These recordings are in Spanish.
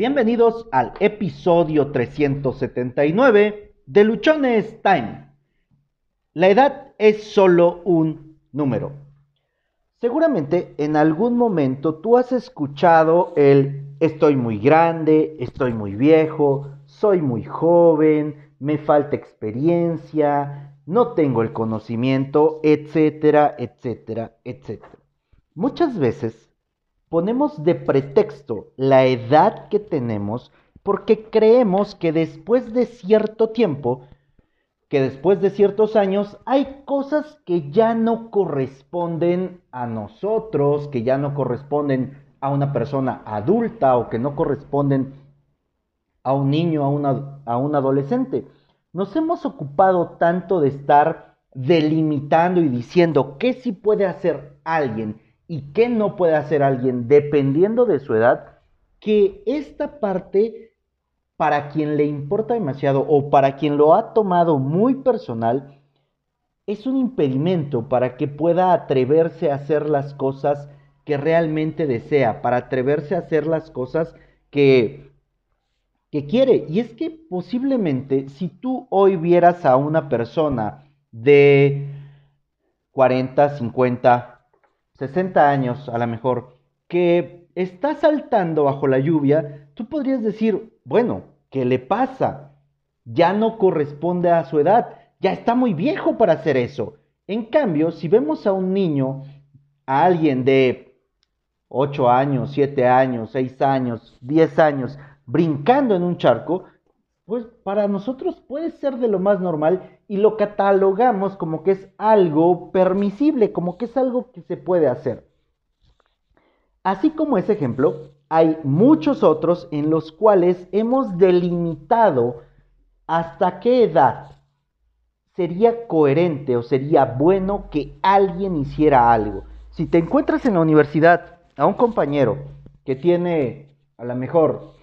Bienvenidos al episodio 379 de Luchones Time. La edad es solo un número. Seguramente en algún momento tú has escuchado el estoy muy grande, estoy muy viejo, soy muy joven, me falta experiencia, no tengo el conocimiento, etcétera, etcétera, etcétera. Muchas veces ponemos de pretexto la edad que tenemos porque creemos que después de cierto tiempo, que después de ciertos años, hay cosas que ya no corresponden a nosotros, que ya no corresponden a una persona adulta o que no corresponden a un niño, a, a un adolescente. Nos hemos ocupado tanto de estar delimitando y diciendo qué sí puede hacer alguien y qué no puede hacer alguien dependiendo de su edad, que esta parte, para quien le importa demasiado o para quien lo ha tomado muy personal, es un impedimento para que pueda atreverse a hacer las cosas que realmente desea, para atreverse a hacer las cosas que, que quiere. Y es que posiblemente si tú hoy vieras a una persona de 40, 50, 60 años a lo mejor, que está saltando bajo la lluvia, tú podrías decir, bueno, ¿qué le pasa? Ya no corresponde a su edad, ya está muy viejo para hacer eso. En cambio, si vemos a un niño, a alguien de 8 años, 7 años, 6 años, 10 años, brincando en un charco, pues para nosotros puede ser de lo más normal y lo catalogamos como que es algo permisible, como que es algo que se puede hacer. Así como ese ejemplo, hay muchos otros en los cuales hemos delimitado hasta qué edad sería coherente o sería bueno que alguien hiciera algo. Si te encuentras en la universidad a un compañero que tiene a lo mejor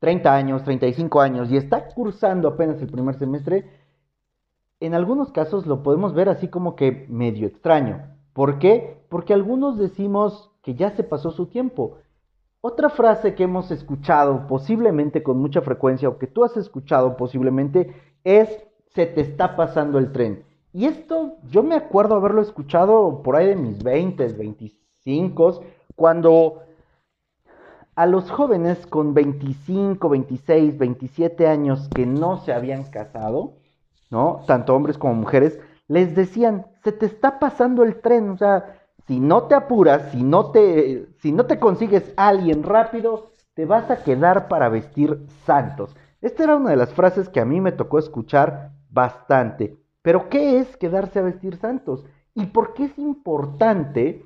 30 años, 35 años y está cursando apenas el primer semestre, en algunos casos lo podemos ver así como que medio extraño. ¿Por qué? Porque algunos decimos que ya se pasó su tiempo. Otra frase que hemos escuchado posiblemente con mucha frecuencia o que tú has escuchado posiblemente es se te está pasando el tren. Y esto yo me acuerdo haberlo escuchado por ahí de mis 20, 25, cuando a los jóvenes con 25, 26, 27 años que no se habían casado, ¿no? Tanto hombres como mujeres, les decían, se te está pasando el tren, o sea, si no te apuras, si no te, si no te consigues a alguien rápido, te vas a quedar para vestir santos. Esta era una de las frases que a mí me tocó escuchar bastante. Pero ¿qué es quedarse a vestir santos? ¿Y por qué es importante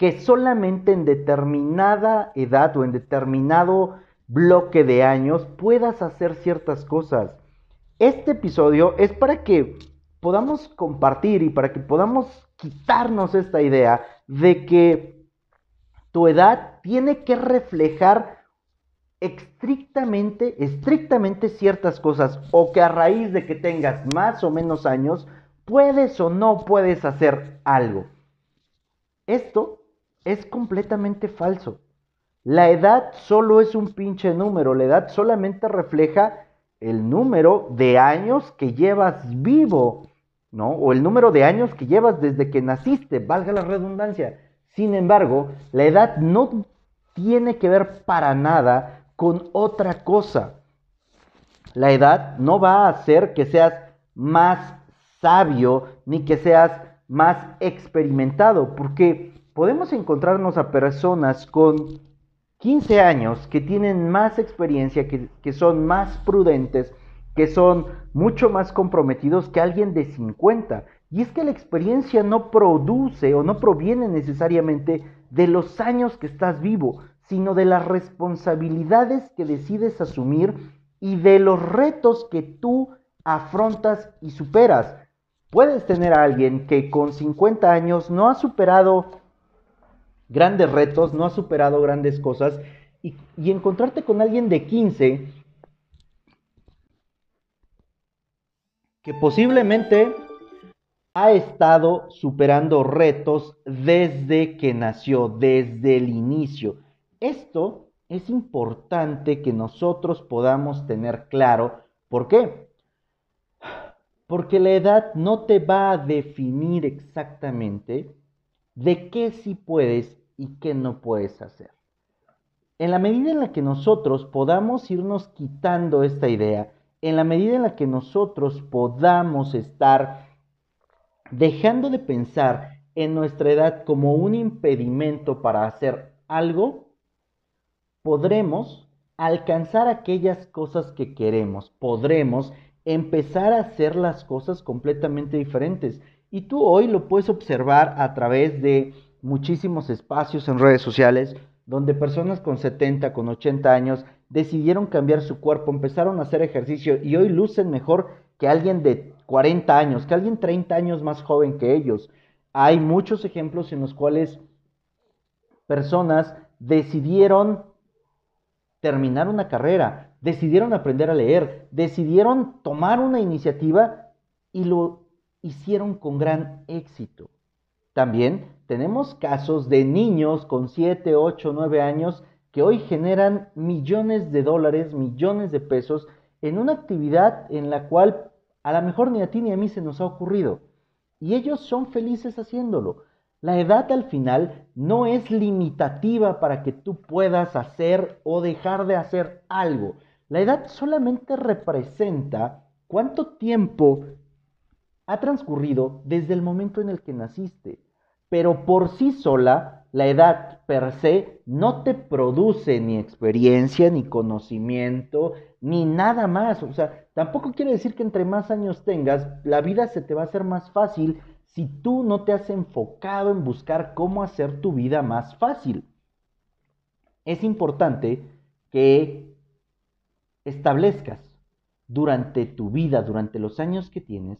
que solamente en determinada edad o en determinado bloque de años puedas hacer ciertas cosas. Este episodio es para que podamos compartir y para que podamos quitarnos esta idea de que tu edad tiene que reflejar estrictamente, estrictamente ciertas cosas o que a raíz de que tengas más o menos años puedes o no puedes hacer algo. Esto es completamente falso. La edad solo es un pinche número, la edad solamente refleja el número de años que llevas vivo, ¿no? O el número de años que llevas desde que naciste, valga la redundancia. Sin embargo, la edad no tiene que ver para nada con otra cosa. La edad no va a hacer que seas más sabio ni que seas más experimentado, porque podemos encontrarnos a personas con 15 años que tienen más experiencia, que, son más prudentes, que son mucho más comprometidos que alguien de 50. Y es que la experiencia no produce o no proviene necesariamente de los años que estás vivo, sino de las responsabilidades que decides asumir y de los retos que tú afrontas y superas. Puedes tener a alguien que con 50 años no ha superado grandes retos, no has superado grandes cosas y, encontrarte con alguien de 15 que posiblemente ha estado superando retos desde que nació, desde el inicio. Esto es importante que nosotros podamos tener claro por qué. Porque la edad no te va a definir exactamente de qué sí puedes y qué no puedes hacer. En la medida en la que nosotros podamos irnos quitando esta idea, en la medida en la que nosotros podamos estar dejando de pensar en nuestra edad como un impedimento para hacer algo, podremos alcanzar aquellas cosas que queremos, podremos empezar a hacer las cosas completamente diferentes. Y tú hoy lo puedes observar a través de muchísimos espacios en redes sociales donde personas con 70, con 80 años decidieron cambiar su cuerpo, empezaron a hacer ejercicio y hoy lucen mejor que alguien de 40 años, que alguien 30 años más joven que ellos. Hay muchos ejemplos en los cuales personas decidieron terminar una carrera, decidieron aprender a leer, decidieron tomar una iniciativa y lo hicieron con gran éxito. También tenemos casos de niños con 7, 8, 9 años que hoy generan millones de dólares, millones de pesos en una actividad en la cual a lo mejor ni a ti ni a mí se nos ha ocurrido. Y ellos son felices haciéndolo. La edad al final no es limitativa para que tú puedas hacer o dejar de hacer algo. La edad solamente representa cuánto tiempo ha transcurrido desde el momento en el que naciste. Pero por sí sola, la edad per se no te produce ni experiencia, ni conocimiento, ni nada más. O sea, tampoco quiere decir que entre más años tengas, la vida se te va a hacer más fácil si tú no te has enfocado en buscar cómo hacer tu vida más fácil. Es importante que establezcas durante tu vida, durante los años que tienes,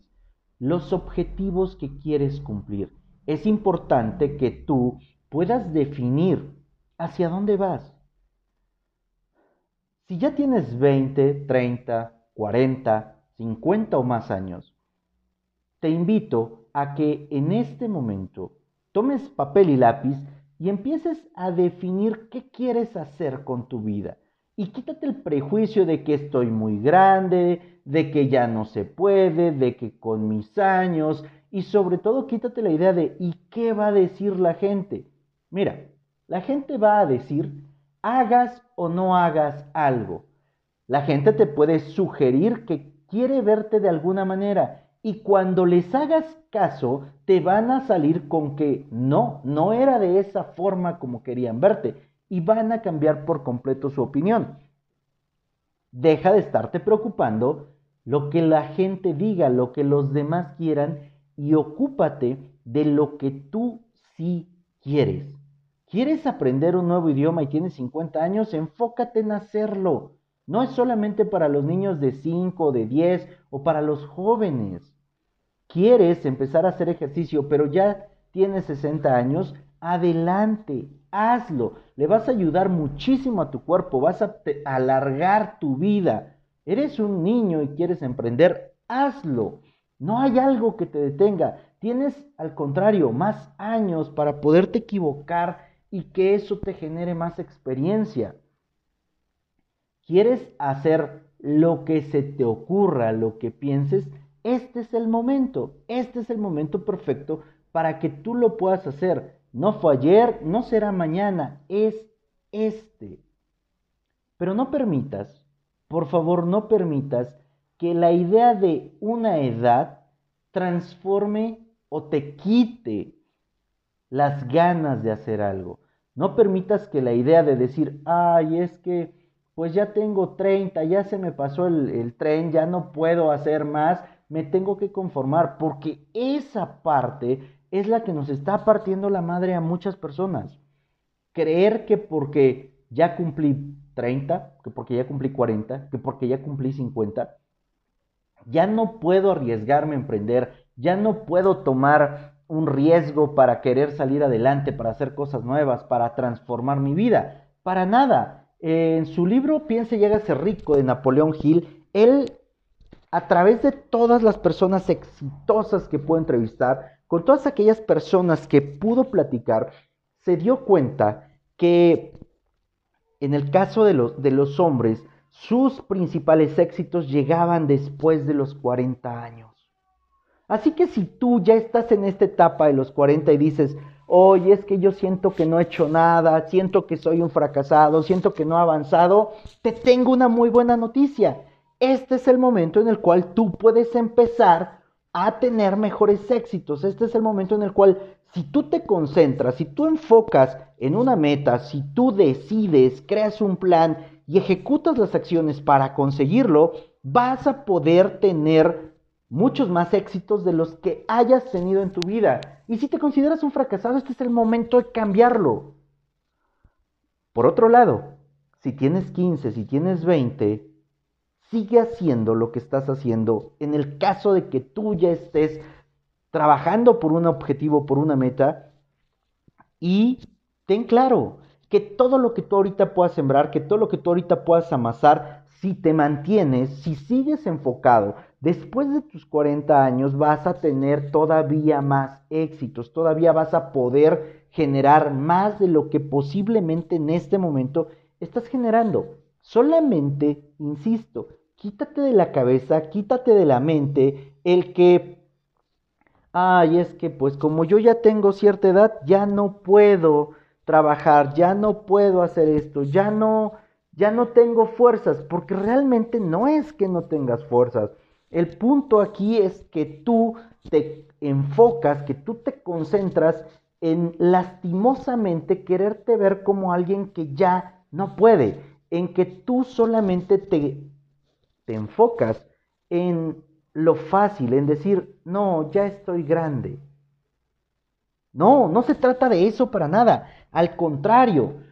los objetivos que quieres cumplir. Es importante que tú puedas definir hacia dónde vas. Si ya tienes 20, 30, 40, 50 o más años, te invito a que en este momento tomes papel y lápiz y empieces a definir qué quieres hacer con tu vida. Y quítate el prejuicio de que estoy muy grande, de que ya no se puede, de que con mis años, y sobre todo quítate la idea de ¿y qué va a decir la gente? Mira, la gente va a decir hagas o no hagas algo. La gente te puede sugerir que quiere verte de alguna manera y cuando les hagas caso, te van a salir con que no, no era de esa forma como querían verte y van a cambiar por completo su opinión. Deja de estarte preocupando lo que la gente diga, lo que los demás quieran y ocúpate de lo que tú sí quieres. ¿Quieres aprender un nuevo idioma y tienes 50 años? Enfócate en hacerlo. No es solamente para los niños de 5, de 10 o para los jóvenes. ¿Quieres empezar a hacer ejercicio pero ya tienes 60 años? Adelante, hazlo. Le vas a ayudar muchísimo a tu cuerpo, vas a alargar tu vida. Eres un niño y quieres emprender, hazlo. No hay algo que te detenga. Tienes, al contrario, más años para poderte equivocar y que eso te genere más experiencia. ¿Quieres hacer lo que se te ocurra, lo que pienses? Este es el momento, este es el momento perfecto para que tú lo puedas hacer. No fue ayer, no será mañana, es este. Pero no permitas, por favor, no permitas que la idea de una edad transforme o te quite las ganas de hacer algo. No permitas que la idea de decir, ay, es que pues ya tengo 30, ya se me pasó el, tren, ya no puedo hacer más, me tengo que conformar, porque esa parte es la que nos está partiendo la madre a muchas personas. Creer que porque ya cumplí 30, que porque ya cumplí 40, que porque ya cumplí 50, ya no puedo arriesgarme a emprender, ya no puedo tomar un riesgo para querer salir adelante, para hacer cosas nuevas, para transformar mi vida. Para nada en su libro Piense y hágase rico de Napoleón Hill, él, a través de todas las personas exitosas que pudo entrevistar, con todas aquellas personas que pudo platicar, se dio cuenta que en el caso de los, de los hombres, sus principales éxitos llegaban después de los 40 años. Así que si tú ya estás en esta etapa de los 40 y dices, oye, es que yo siento que no he hecho nada, siento que soy un fracasado, siento que no he avanzado, te tengo una muy buena noticia. Este es el momento en el cual tú puedes empezar a tener mejores éxitos. Este es el momento en el cual si tú te concentras, si tú enfocas en una meta, si tú decides, creas un plan y ejecutas las acciones para conseguirlo, vas a poder tener muchos más éxitos de los que hayas tenido en tu vida. Y si te consideras un fracasado, este es el momento de cambiarlo. Por otro lado, si tienes 15, si tienes 20, sigue haciendo lo que estás haciendo en el caso de que tú ya estés trabajando por un objetivo, por una meta. Y ten claro que todo lo que tú ahorita puedas sembrar, que todo lo que tú ahorita puedas amasar, si te mantienes, si sigues enfocado, después de tus 40 años vas a tener todavía más éxitos, todavía vas a poder generar más de lo que posiblemente en este momento estás generando. Solamente, insisto, quítate de la cabeza, quítate de la mente el que, ay, es que pues como yo ya tengo cierta edad, ya no puedo trabajar, ya no puedo hacer esto, ya no ya no tengo fuerzas, porque realmente no es que no tengas fuerzas. El punto aquí es que tú te enfocas, que tú te concentras en lastimosamente quererte ver como alguien que ya no puede, en que tú solamente te, te enfocas en lo fácil, en decir, no, ya estoy grande. No, no se trata de eso para nada. Al contrario,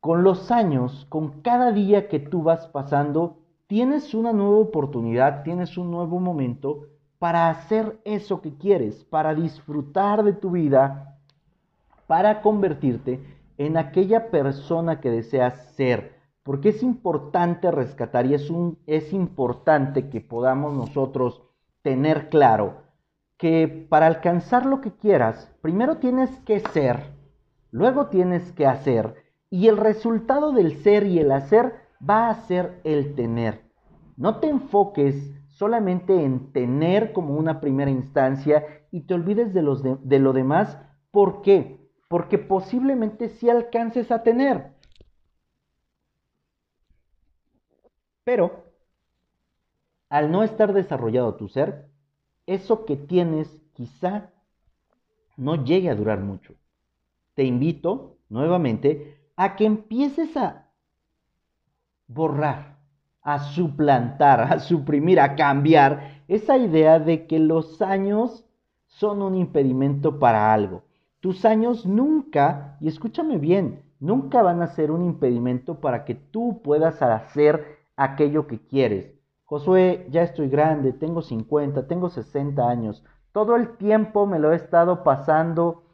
con los años, con cada día que tú vas pasando, tienes una nueva oportunidad, tienes un nuevo momento para hacer eso que quieres, para disfrutar de tu vida, para convertirte en aquella persona que deseas ser. Porque es importante rescatar y es, importante que podamos nosotros tener claro que para alcanzar lo que quieras, primero tienes que ser, luego tienes que hacer y el resultado del ser y el hacer va a ser el tener. No te enfoques solamente en tener como una primera instancia y te olvides de, de, lo demás. ¿Por qué? Porque posiblemente sí alcances a tener. Pero, al no estar desarrollado tu ser, eso que tienes quizá no llegue a durar mucho. Te invito nuevamente a que empieces a borrar, a suplantar, a suprimir, a cambiar esa idea de que los años son un impedimento para algo. Tus años nunca, y escúchame bien, nunca van a ser un impedimento para que tú puedas hacer aquello que quieres. Josué, ya estoy grande, tengo 50, tengo 60 años. Todo el tiempo me lo he estado pasando,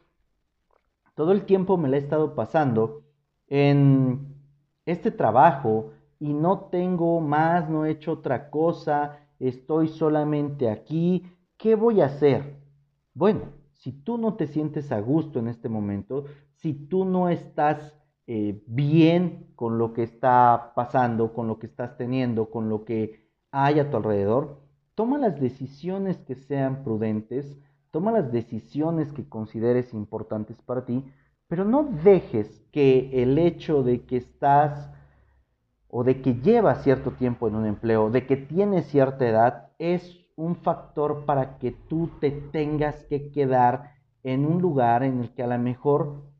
todo el tiempo me lo he estado pasando en este trabajo y no tengo más, no he hecho otra cosa, estoy solamente aquí, ¿qué voy a hacer? Bueno, si tú no te sientes a gusto en este momento, si tú no estás eh, bien con lo que está pasando, con lo que estás teniendo, con lo que hay a tu alrededor, toma las decisiones que sean prudentes, toma las decisiones que consideres importantes para ti, pero no dejes que el hecho de que estás o de que llevas cierto tiempo en un empleo, de que tienes cierta edad, es un factor para que tú te tengas que quedar en un lugar en el que a lo mejor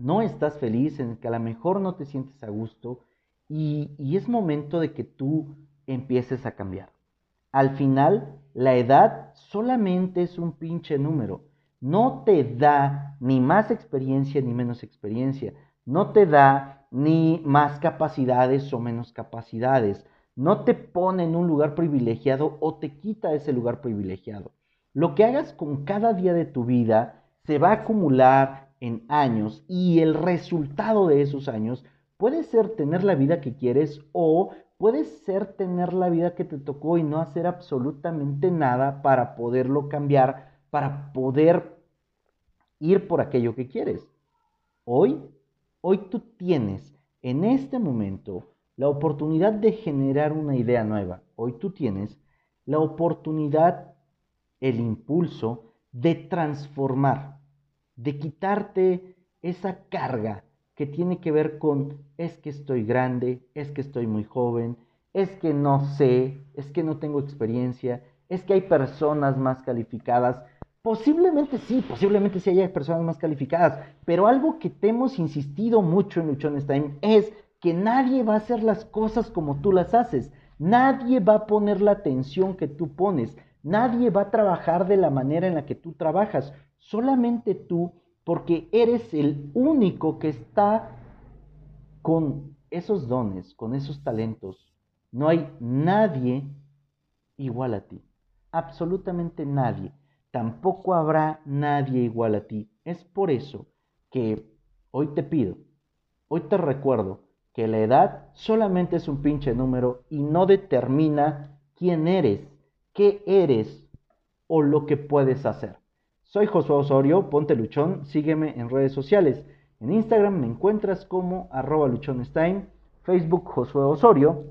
no estás feliz, en el que a lo mejor no te sientes a gusto y, y es momento de que tú empieces a cambiar. Al final, la edad solamente es un pinche número no te da ni más experiencia ni menos experiencia, no te da ni más capacidades o menos capacidades, no te pone en un lugar privilegiado o te quita ese lugar privilegiado. Lo que hagas con cada día de tu vida se va a acumular en años y el resultado de esos años puede ser tener la vida que quieres o puede ser tener la vida que te tocó y no hacer absolutamente nada para poderlo cambiar para poder ir por aquello que quieres. Hoy Hoy tú tienes en este momento la oportunidad de generar una idea nueva. Hoy tú tienes la oportunidad, el impulso de transformar, de quitarte esa carga que tiene que ver con es que estoy grande, es que estoy muy joven, es que no sé, es que no tengo experiencia, es que hay personas más calificadas. Posiblemente sí, posiblemente sí haya personas más calificadas, pero algo que te hemos insistido mucho en Luchones Time es que nadie va a hacer las cosas como tú las haces. Nadie va a poner la atención que tú pones. Nadie va a trabajar de la manera en la que tú trabajas. Solamente tú, porque eres el único que está con esos dones, con esos talentos. No hay nadie igual a ti. Absolutamente nadie. Tampoco habrá nadie igual a ti. Es por eso que hoy te pido, hoy te recuerdo que la edad solamente es un pinche número y no determina quién eres, qué eres o lo que puedes hacer. Soy Josué Osorio, ponte luchón, sígueme en redes sociales. En Instagram me encuentras como arroba luchonestime, Facebook Josué Osorio.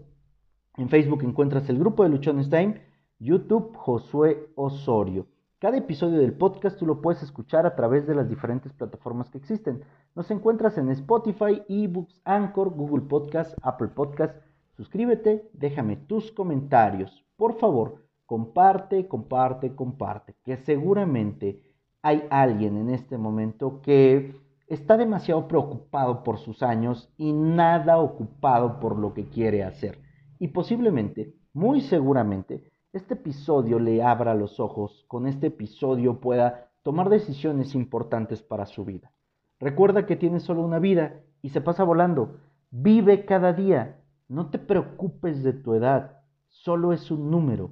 En Facebook encuentras el grupo de Luchonestime, YouTube Josué Osorio. Cada episodio del podcast tú lo puedes escuchar a través de las diferentes plataformas que existen. Nos encuentras en Spotify, eBooks, Anchor, Google Podcast, Apple Podcast. Suscríbete, déjame tus comentarios. Por favor, comparte, comparte, comparte. Que seguramente hay alguien en este momento que está demasiado preocupado por sus años y nada ocupado por lo que quiere hacer. Y posiblemente, muy seguramente, este episodio le abra los ojos, con este episodio pueda tomar decisiones importantes para su vida. Recuerda que tienes solo una vida y se pasa volando. Vive cada día. No te preocupes de tu edad, solo es un número.